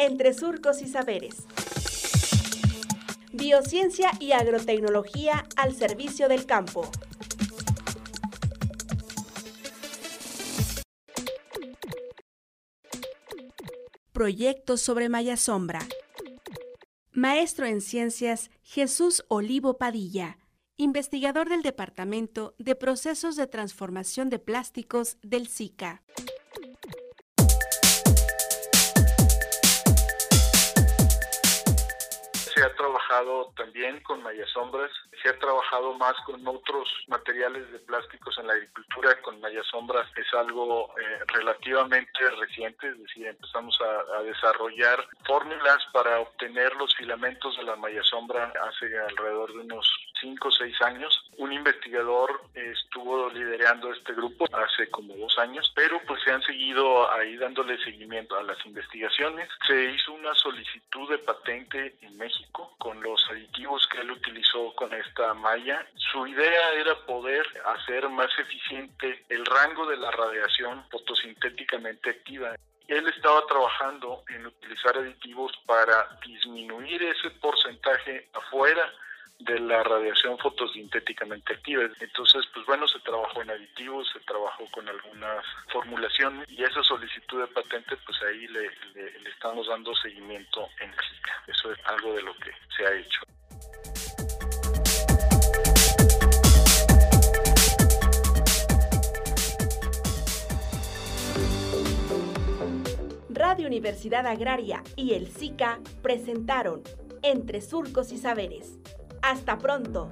Entre Surcos y Saberes. Biociencia y agrotecnología al servicio del campo. Proyectos sobre Maya Sombra. Maestro en Ciencias Jesús Olivo Padilla, investigador del Departamento de Procesos de Transformación de Plásticos del SICA. Trabajado también con mayasombras, se ha trabajado más con otros materiales de plásticos en la agricultura, con mayasombras es algo eh, relativamente reciente, es decir, empezamos a, desarrollar fórmulas para obtener los filamentos de la mayasombra hace alrededor de unos 5 o 6 años. Un investigador estuvo liderando este grupo hace como dos años, pero pues se han seguido ahí dándole seguimiento a las investigaciones. Se hizo una solicitud de patente en México con los aditivos que él utilizó con esta malla. Su idea era poder hacer más eficiente el rango de la radiación fotosintéticamente activa él estaba trabajando en utilizar aditivos para disminuir ese porcentaje afuera de la radiación fotosintéticamente activa. Entonces, pues bueno, se trabajó en aditivos, se trabajó con algunas formulaciones y esa solicitud de patente, pues ahí le, estamos dando seguimiento en México. Eso es algo de lo que se ha hecho. Radio Universidad Agraria y el SICA presentaron Entre Surcos y Saberes hasta pronto.